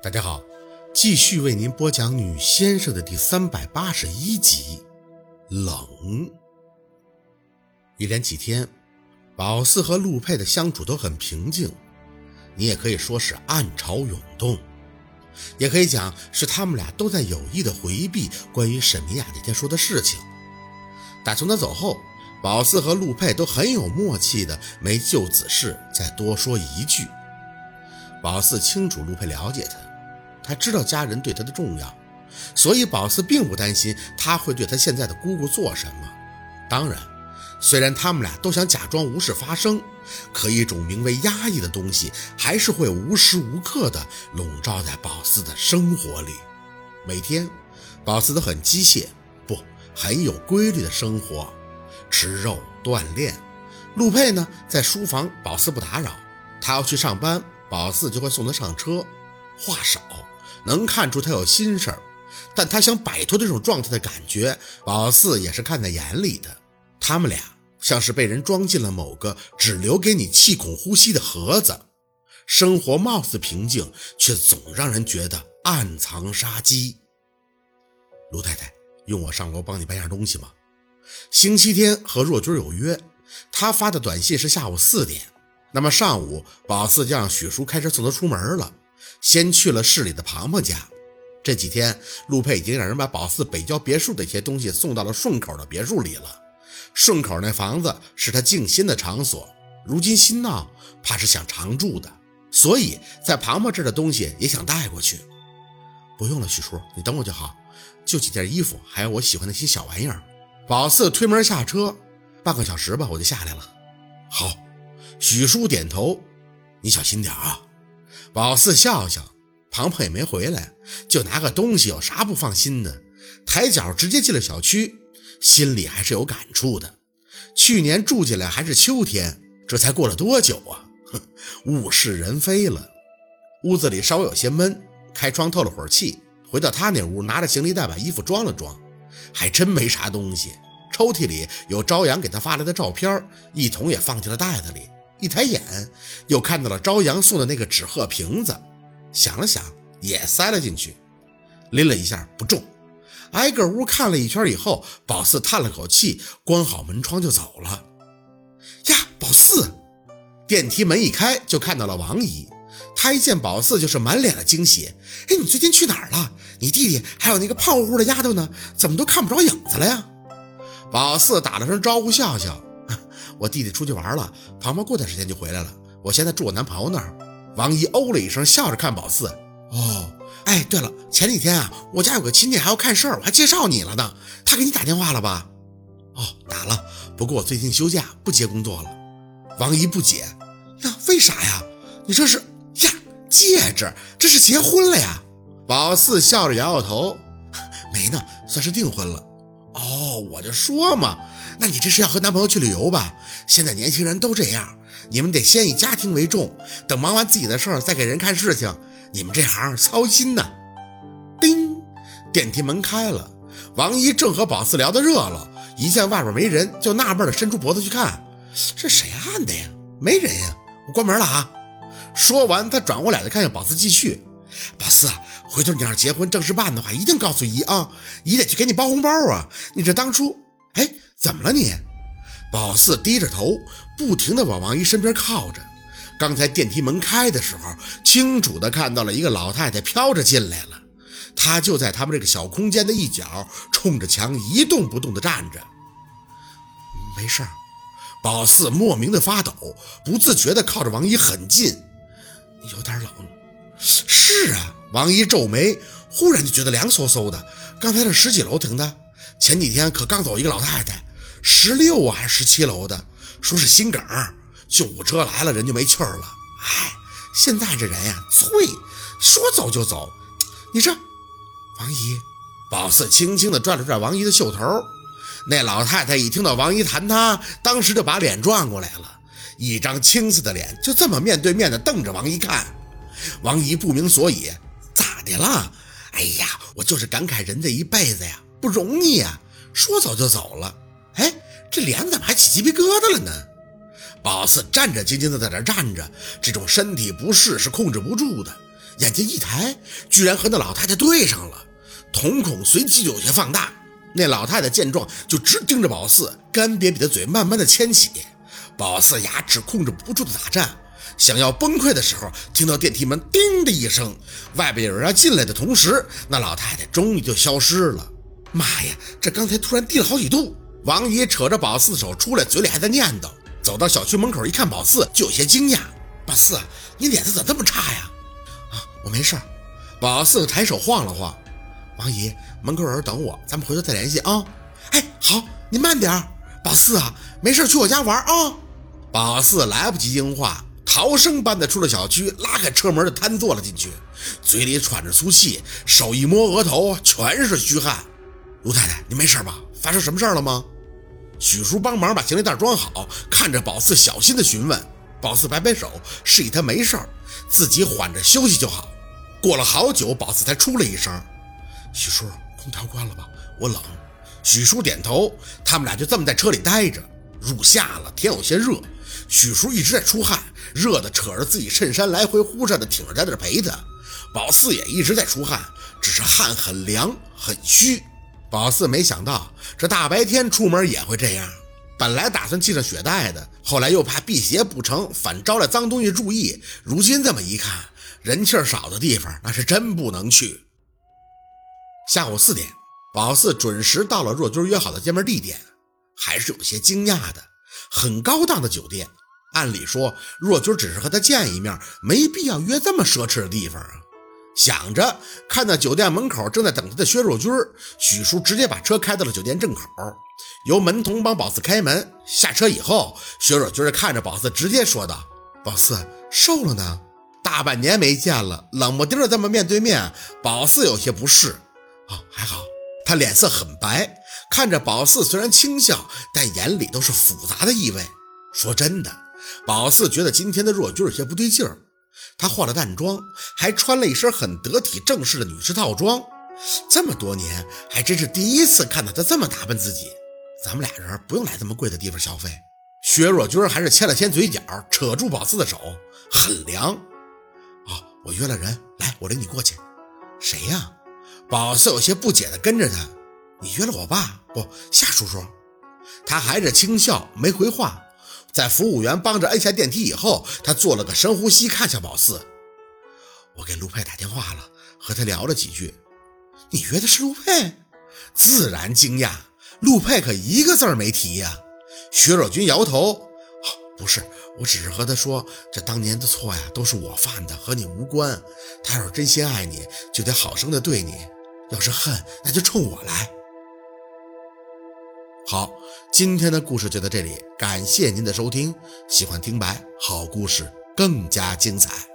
大家好，继续为您播讲《女先生》的第三百八十一集。冷。一连几天，宝四和陆佩的相处都很平静，你也可以说是暗潮涌动，也可以讲是他们俩都在有意的回避关于沈明雅那天说的事情。打从他走后，宝四和陆佩都很有默契的没就此事再多说一句。宝四清楚陆佩了解他。他知道家人对他的重要，所以宝四并不担心他会对他现在的姑姑做什么。当然，虽然他们俩都想假装无事发生，可一种名为压抑的东西还是会无时无刻的笼罩在宝四的生活里。每天，宝四都很机械，不很有规律的生活，吃肉锻炼。陆佩呢，在书房，宝四不打扰。他要去上班，宝四就会送他上车。话少。能看出他有心事儿，但他想摆脱这种状态的感觉，宝四也是看在眼里的。他们俩像是被人装进了某个只留给你气孔呼吸的盒子，生活貌似平静，却总让人觉得暗藏杀机。卢太太，用我上楼帮你搬下东西吗？星期天和若君有约，他发的短信是下午四点，那么上午宝四就让许叔开车送他出门了。先去了市里的庞庞家。这几天，陆佩已经让人把宝四北郊别墅的一些东西送到了顺口的别墅里了。顺口那房子是他静心的场所，如今新闹，怕是想常住的，所以在庞庞这儿的东西也想带过去。不用了，许叔，你等我就好，就几件衣服，还有我喜欢的那些小玩意儿。宝四推门下车，半个小时吧，我就下来了。好，许叔点头，你小心点啊。宝四笑笑，庞鹏也没回来，就拿个东西，有啥不放心的？抬脚直接进了小区，心里还是有感触的。去年住进来还是秋天，这才过了多久啊？哼，物是人非了。屋子里稍微有些闷，开窗透了会儿气。回到他那屋，拿着行李袋把衣服装了装，还真没啥东西。抽屉里有朝阳给他发来的照片，一同也放进了袋子里。一抬眼，又看到了朝阳送的那个纸鹤瓶子，想了想，也塞了进去，拎了一下不重。挨个屋看了一圈以后，宝四叹了口气，关好门窗就走了。呀，宝四！电梯门一开，就看到了王姨。她一见宝四，就是满脸的惊喜。哎，你最近去哪儿了？你弟弟还有那个胖乎乎的丫头呢？怎么都看不着影子了呀？宝四打了声招呼，笑笑。我弟弟出去玩了，庞庞过段时间就回来了。我现在住我男朋友那儿。王姨哦了一声，笑着看宝四。哦，哎，对了，前几天啊，我家有个亲戚还要看事儿，我还介绍你了呢。他给你打电话了吧？哦，打了。不过我最近休假，不接工作了。王姨不解，呀，为啥呀？你这是呀，戒指，这是结婚了呀？宝四笑着摇摇头，没呢，算是订婚了。哦，我就说嘛。那你这是要和男朋友去旅游吧？现在年轻人都这样，你们得先以家庭为重，等忙完自己的事儿再给人看事情。你们这行操心呐。叮，电梯门开了，王一正和宝四聊得热闹，一见外边没人，就纳闷的伸出脖子去看，这谁按的呀？没人呀，我关门了啊。说完，他转过脸来看向宝四，继续：宝四，回头你要是结婚正式办的话，一定告诉姨啊，姨得去给你包红包啊。你这当初，哎。怎么了你？宝四低着头，不停地往王姨身边靠着。刚才电梯门开的时候，清楚地看到了一个老太太飘着进来了。她就在他们这个小空间的一角，冲着墙一动不动地站着。没事儿。宝四莫名的发抖，不自觉地靠着王姨很近，有点冷。是啊，王姨皱眉，忽然就觉得凉飕飕的。刚才这十几楼停的，前几天可刚走一个老太太。十六啊，还是十七楼的？说是心梗，救护车来了，人就没气儿了。哎，现在这人呀，脆，说走就走。你这，王姨，宝四轻轻地拽了拽王姨的袖头。那老太太一听到王姨谈她，当时就把脸转过来了，一张青涩的脸就这么面对面的瞪着王姨看。王姨不明所以，咋的了？哎呀，我就是感慨人这一辈子呀，不容易呀。说走就走了。哎，这脸怎么还起鸡皮疙瘩了呢？宝四战战兢兢的在这站着，这种身体不适是控制不住的。眼睛一抬，居然和那老太太对上了，瞳孔随即有些放大。那老太太见状，就直盯着宝四，干瘪瘪的嘴慢慢的牵起。宝四牙齿控制不住的打颤，想要崩溃的时候，听到电梯门“叮”的一声，外边有人要进来的同时，那老太太终于就消失了。妈呀，这刚才突然低了好几度！王姨扯着宝四的手出来，嘴里还在念叨。走到小区门口一看，宝四就有些惊讶：“宝四，你脸色咋这么差呀？”“啊，我没事。”宝四抬手晃了晃。王姨，门口有人等我，咱们回头再联系啊。哎，好，你慢点。宝四啊，没事去我家玩啊。宝四来不及应话，逃生般的出了小区，拉开车门就瘫坐了进去，嘴里喘着粗气，手一摸额头，全是虚汗。卢太太，你没事吧？发生什么事了吗？许叔帮忙把行李袋装好，看着宝四小心的询问。宝四摆摆手，示意他没事自己缓着休息就好。过了好久，宝四才出了一声。许叔，空调关了吧，我冷。许叔点头，他们俩就这么在车里待着。入夏了，天有些热，许叔一直在出汗，热的扯着自己衬衫来回呼扇的挺着在那陪他。宝四也一直在出汗，只是汗很凉很虚。宝四没想到这大白天出门也会这样，本来打算系上雪带的，后来又怕辟邪不成，反招来脏东西注意。如今这么一看，人气少的地方那是真不能去。下午四点，宝四准时到了若君约好的见面地点，还是有些惊讶的。很高档的酒店，按理说若君只是和他见一面，没必要约这么奢侈的地方啊。想着，看到酒店门口正在等他的薛若君，许叔直接把车开到了酒店正口，由门童帮宝四开门。下车以后，薛若君看着宝四，直接说道：“宝四瘦了呢，大半年没见了，冷不丁的这么面对面，宝四有些不适。”哦，还好，他脸色很白，看着宝四虽然轻笑，但眼里都是复杂的意味。说真的，宝四觉得今天的若君有些不对劲儿。她化了淡妆，还穿了一身很得体正式的女士套装，这么多年还真是第一次看到她这么打扮自己。咱们俩人不用来这么贵的地方消费。薛若君还是牵了牵嘴角，扯住宝四的手，很凉。哦，我约了人，来，我领你过去。谁呀？宝四有些不解地跟着他，你约了我爸不？夏叔叔，他还是轻笑，没回话。在服务员帮着摁下电梯以后，他做了个深呼吸，看向宝四。我给陆佩打电话了，和他聊了几句。你约的是陆佩？自然惊讶。陆佩可一个字儿没提呀。薛若君摇头。不是，我只是和他说，这当年的错呀，都是我犯的，和你无关。他要是真心爱你，就得好生的对你。要是恨，那就冲我来。好，今天的故事就到这里，感谢您的收听。喜欢听白好故事，更加精彩。